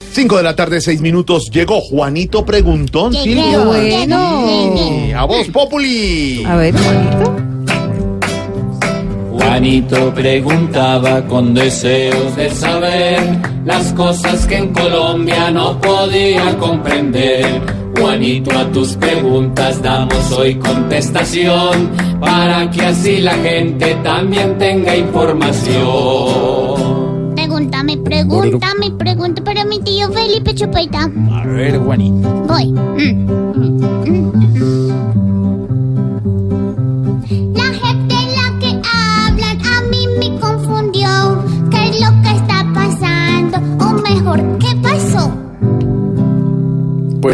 5 de la tarde, 6 minutos. Llegó Juanito Preguntón. Qué Silvia. bueno. A voz Populi. A ver, Juanito. Juanito preguntaba con deseos de saber las cosas que en Colombia no podía comprender. Juanito, a tus preguntas damos hoy contestación para que así la gente también tenga información. Pregúntame, pregúntame, pregunta para mi tío Felipe Chupeta. A ver, Juanito. Voy. Mm, mm, mm.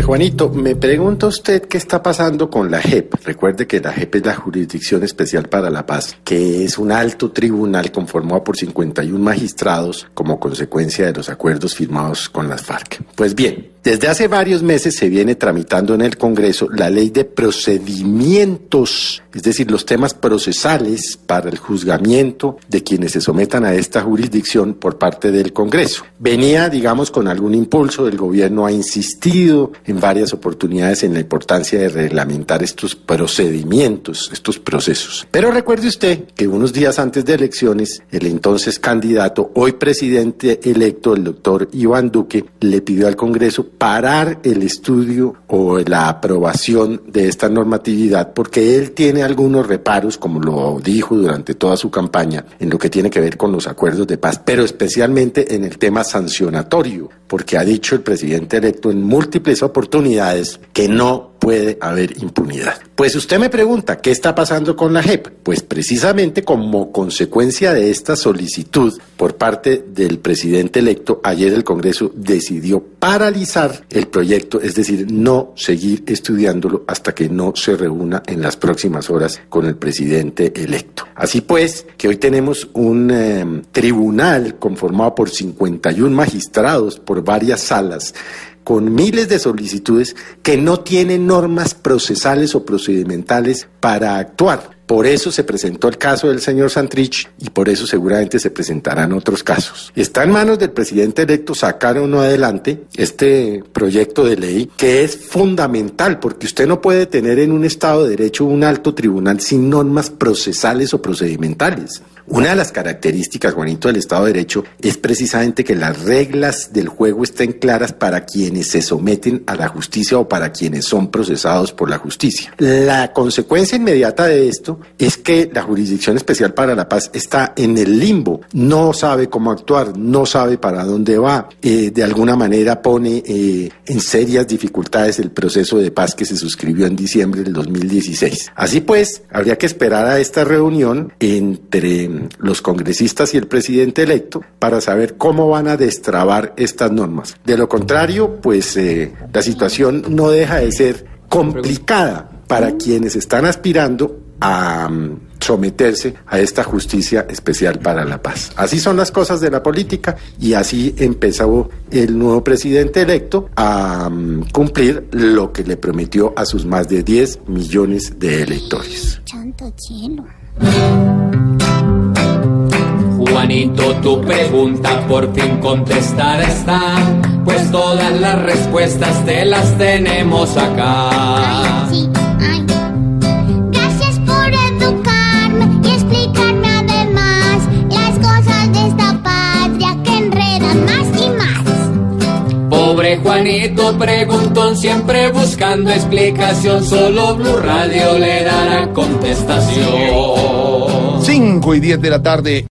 Juanito, me pregunta usted qué está pasando con la JEP. Recuerde que la JEP es la Jurisdicción Especial para la Paz, que es un alto tribunal conformado por 51 magistrados como consecuencia de los acuerdos firmados con las FARC. Pues bien, desde hace varios meses se viene tramitando en el Congreso la ley de procedimientos, es decir, los temas procesales para el juzgamiento de quienes se sometan a esta jurisdicción por parte del Congreso. Venía, digamos, con algún impulso, el gobierno ha insistido en varias oportunidades en la importancia de reglamentar estos procedimientos, estos procesos. Pero recuerde usted que unos días antes de elecciones, el entonces candidato, hoy presidente electo, el doctor Iván Duque, le pidió al Congreso parar el estudio o la aprobación de esta normatividad porque él tiene algunos reparos, como lo dijo durante toda su campaña, en lo que tiene que ver con los acuerdos de paz, pero especialmente en el tema sancionatorio, porque ha dicho el presidente electo en múltiples oportunidades que no puede haber impunidad. Pues usted me pregunta, ¿qué está pasando con la JEP? Pues precisamente como consecuencia de esta solicitud por parte del presidente electo, ayer el Congreso decidió paralizar el proyecto, es decir, no seguir estudiándolo hasta que no se reúna en las próximas horas con el presidente electo. Así pues, que hoy tenemos un eh, tribunal conformado por 51 magistrados por varias salas con miles de solicitudes que no tienen normas procesales o procedimentales para actuar. Por eso se presentó el caso del señor Santrich y por eso seguramente se presentarán otros casos. Está en manos del presidente electo sacar o no adelante este proyecto de ley que es fundamental porque usted no puede tener en un Estado de Derecho un alto tribunal sin normas procesales o procedimentales. Una de las características, Juanito, del Estado de Derecho es precisamente que las reglas del juego estén claras para quienes se someten a la justicia o para quienes son procesados por la justicia. La consecuencia inmediata de esto es que la Jurisdicción Especial para la Paz está en el limbo, no sabe cómo actuar, no sabe para dónde va, eh, de alguna manera pone eh, en serias dificultades el proceso de paz que se suscribió en diciembre del 2016. Así pues, habría que esperar a esta reunión entre los congresistas y el presidente electo para saber cómo van a destrabar estas normas. De lo contrario, pues eh, la situación no deja de ser complicada para quienes están aspirando a um, someterse a esta justicia especial para la paz. Así son las cosas de la política y así empezó el nuevo presidente electo a um, cumplir lo que le prometió a sus más de 10 millones de electores. Juanito, tu pregunta por fin contestada está, pues todas las respuestas te las tenemos acá. Ay, sí, Preguntón, siempre buscando explicación, solo Blue Radio le dará contestación. 5 y 10 de la tarde.